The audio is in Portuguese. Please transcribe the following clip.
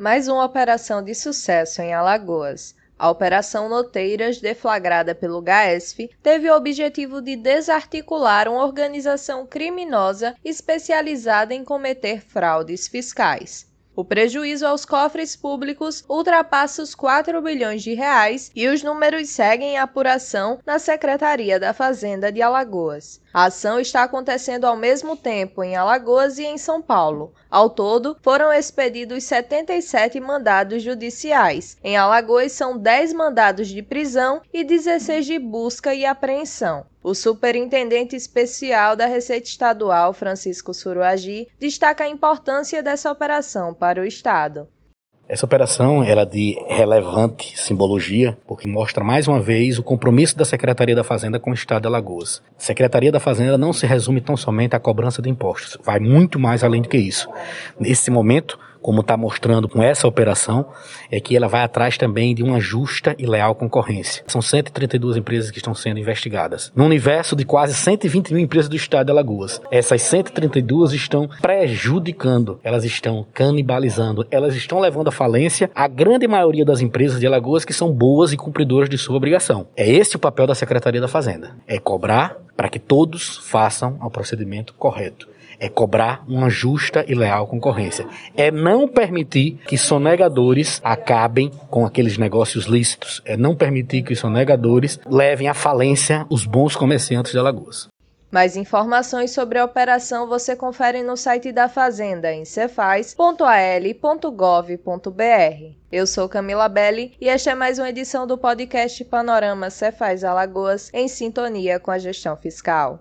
Mais uma operação de sucesso em Alagoas. A Operação Noteiras, deflagrada pelo GAESF, teve o objetivo de desarticular uma organização criminosa especializada em cometer fraudes fiscais. O prejuízo aos cofres públicos ultrapassa os 4 bilhões de reais e os números seguem em apuração na Secretaria da Fazenda de Alagoas. A ação está acontecendo ao mesmo tempo em Alagoas e em São Paulo. Ao todo, foram expedidos 77 mandados judiciais. Em Alagoas, são 10 mandados de prisão e 16 de busca e apreensão. O superintendente especial da Receita Estadual, Francisco Suruagi, destaca a importância dessa operação para o Estado. Essa operação era de relevante simbologia, porque mostra mais uma vez o compromisso da Secretaria da Fazenda com o Estado de Alagoas. Secretaria da Fazenda não se resume tão somente à cobrança de impostos, vai muito mais além do que isso. Nesse momento, como está mostrando com essa operação, é que ela vai atrás também de uma justa e leal concorrência. São 132 empresas que estão sendo investigadas. No universo de quase 120 mil empresas do estado de Alagoas, essas 132 estão prejudicando, elas estão canibalizando, elas estão levando à falência a grande maioria das empresas de Alagoas que são boas e cumpridoras de sua obrigação. É esse o papel da Secretaria da Fazenda: é cobrar para que todos façam o procedimento correto é cobrar uma justa e leal concorrência. É não permitir que sonegadores acabem com aqueles negócios lícitos. É não permitir que sonegadores levem à falência os bons comerciantes de Alagoas. Mais informações sobre a operação você confere no site da Fazenda em cefaz.al.gov.br. Eu sou Camila Belli e esta é mais uma edição do podcast Panorama Cefaz Alagoas em sintonia com a gestão fiscal.